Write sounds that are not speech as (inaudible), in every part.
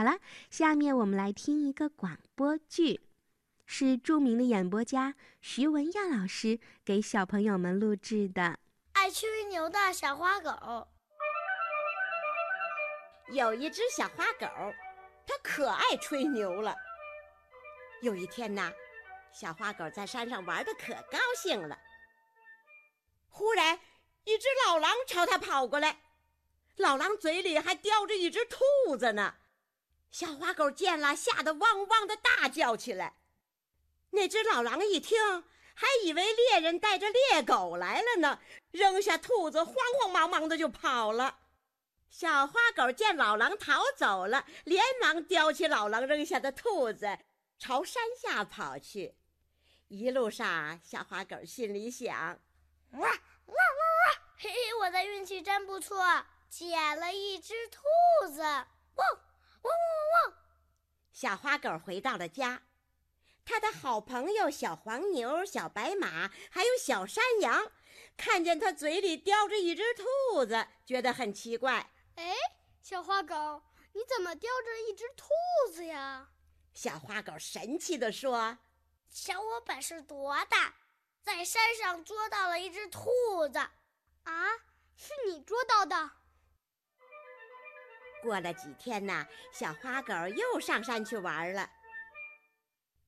好了，下面我们来听一个广播剧，是著名的演播家徐文耀老师给小朋友们录制的。爱吹牛的小花狗，有一只小花狗，它可爱吹牛了。有一天呐，小花狗在山上玩的可高兴了，忽然一只老狼朝它跑过来，老狼嘴里还叼着一只兔子呢。小花狗见了，吓得汪汪的大叫起来。那只老狼一听，还以为猎人带着猎狗来了呢，扔下兔子，慌慌忙忙的就跑了。小花狗见老狼逃走了，连忙叼起老狼扔下的兔子，朝山下跑去。一路上，小花狗心里想：哇哇哇哇！嘿嘿，我的运气真不错，捡了一只兔子。汪！汪汪汪！小花狗回到了家，它的好朋友小黄牛、小白马还有小山羊，看见它嘴里叼着一只兔子，觉得很奇怪。哎，小花狗，你怎么叼着一只兔子呀？小花狗神气地说：“瞧我本事多大，在山上捉到了一只兔子。”啊，是你捉到的？过了几天呢，小花狗又上山去玩了。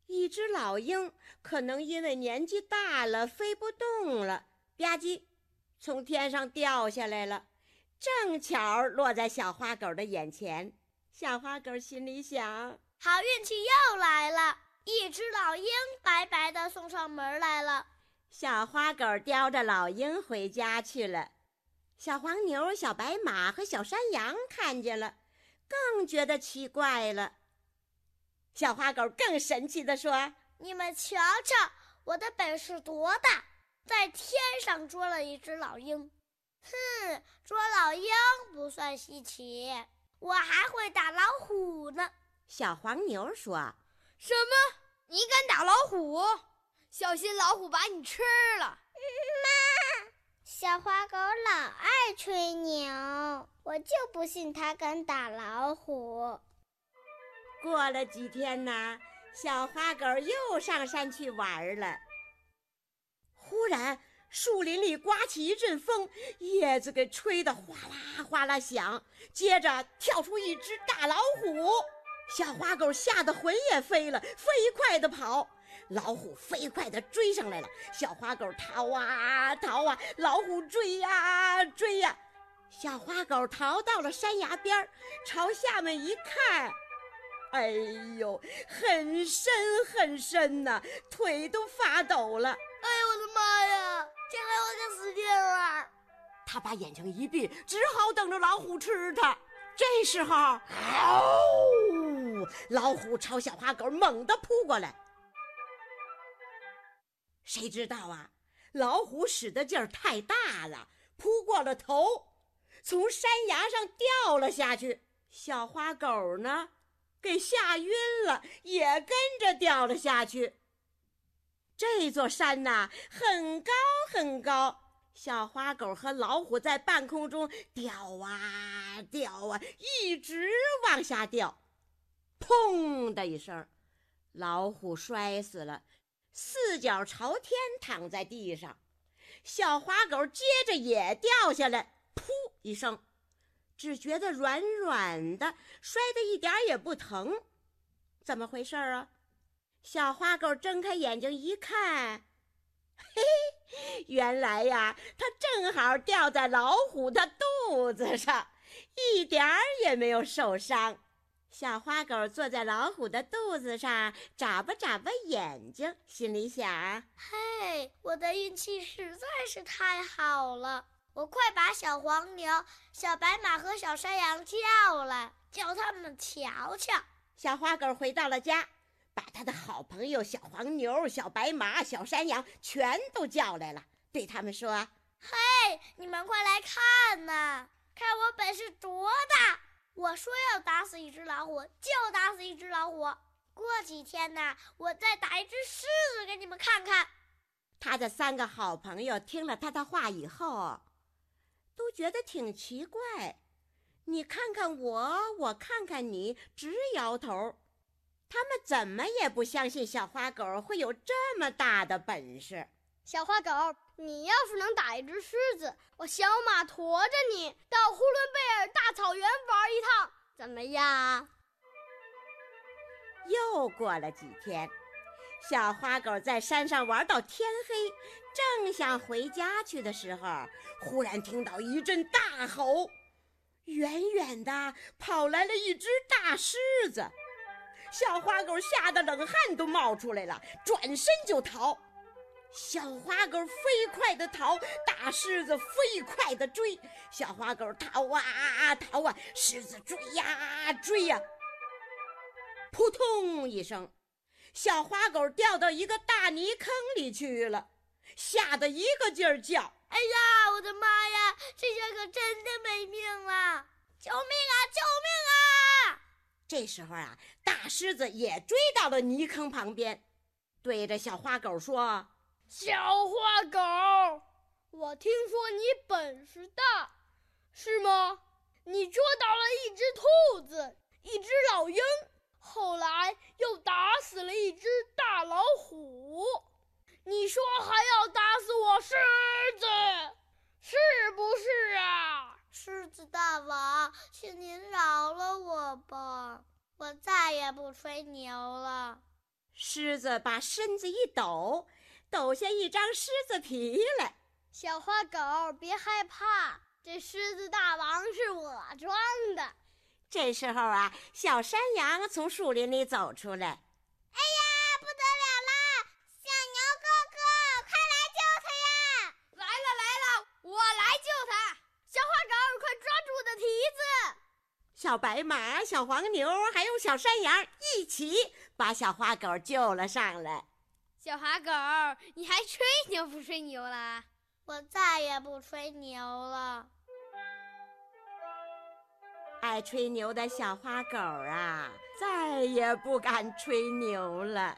一只老鹰可能因为年纪大了飞不动了，吧唧，从天上掉下来了，正巧落在小花狗的眼前。小花狗心里想：好运气又来了，一只老鹰白白的送上门来了。小花狗叼着老鹰回家去了。小黄牛、小白马和小山羊看见了，更觉得奇怪了。小花狗更神气地说：“你们瞧瞧，我的本事多大，在天上捉了一只老鹰。哼，捉老鹰不算稀奇，我还会打老虎呢。”小黄牛说：“什么？你敢打老虎？小心老虎把你吃了！” (laughs) 小花狗老爱吹牛，我就不信它敢打老虎。过了几天呢，小花狗又上山去玩了。忽然，树林里刮起一阵风，叶子给吹得哗啦哗啦响，接着跳出一只大老虎。小花狗吓得魂也飞了，飞快地跑。老虎飞快地追上来了，小花狗逃啊逃啊，老虎追呀追呀。小花狗逃到了山崖边，朝下面一看，哎呦，很深很深呐，腿都发抖了。哎呦我的妈呀，这回我就死定了！他把眼睛一闭，只好等着老虎吃它。这时候，嗷！老虎朝小花狗猛地扑过来。谁知道啊，老虎使的劲儿太大了，扑过了头，从山崖上掉了下去。小花狗呢，给吓晕了，也跟着掉了下去。这座山呐，很高很高。小花狗和老虎在半空中掉啊掉啊，一直往下掉。砰的一声，老虎摔死了，四脚朝天躺在地上。小花狗接着也掉下来，噗一声，只觉得软软的，摔得一点也不疼。怎么回事啊？小花狗睁开眼睛一看。嘿，原来呀，它正好掉在老虎的肚子上，一点儿也没有受伤。小花狗坐在老虎的肚子上，眨巴眨巴眼睛，心里想：嘿，我的运气实在是太好了！我快把小黄牛、小白马和小山羊叫来，叫他们瞧瞧。小花狗回到了家。把他的好朋友小黄牛、小白马、小山羊全都叫来了，对他们说：“嘿，你们快来看呐！看我本事多大！我说要打死一只老虎，就打死一只老虎。过几天呢，我再打一只狮子给你们看看。”他的三个好朋友听了他的话以后，都觉得挺奇怪。你看看我，我看看你，直摇头。他们怎么也不相信小花狗会有这么大的本事。小花狗，你要是能打一只狮子，我小马驮着你到呼伦贝尔大草原玩一趟，怎么样？又过了几天，小花狗在山上玩到天黑，正想回家去的时候，忽然听到一阵大吼，远远的跑来了一只大狮子。小花狗吓得冷汗都冒出来了，转身就逃。小花狗飞快地逃，大狮子飞快地追。小花狗逃啊逃啊，狮子追呀追呀。扑通一声，小花狗掉到一个大泥坑里去了，吓得一个劲儿叫：“哎呀，我的妈呀！这下可真的没命了！救命啊！救命啊！”这时候啊，大狮子也追到了泥坑旁边，对着小花狗说：“小花狗，我听说你本事大，是吗？你捉到了一只兔子，一只老鹰，后来又打死了一只大老虎。你说还要打死我狮子，是不是啊？”狮子大王，请您饶了我吧，我再也不吹牛了。狮子把身子一抖，抖下一张狮子皮来。小花狗，别害怕，这狮子大王是我装的。这时候啊，小山羊从树林里走出来。哎呀，不得了啦！小牛哥哥，快来救他呀！来了来了，我来救他。小花狗，快抓住我的蹄子！小白马、小黄牛还有小山羊一起把小花狗救了上来。小花狗，你还吹牛不吹牛啦？我再也不吹牛了。爱吹牛的小花狗啊，再也不敢吹牛了。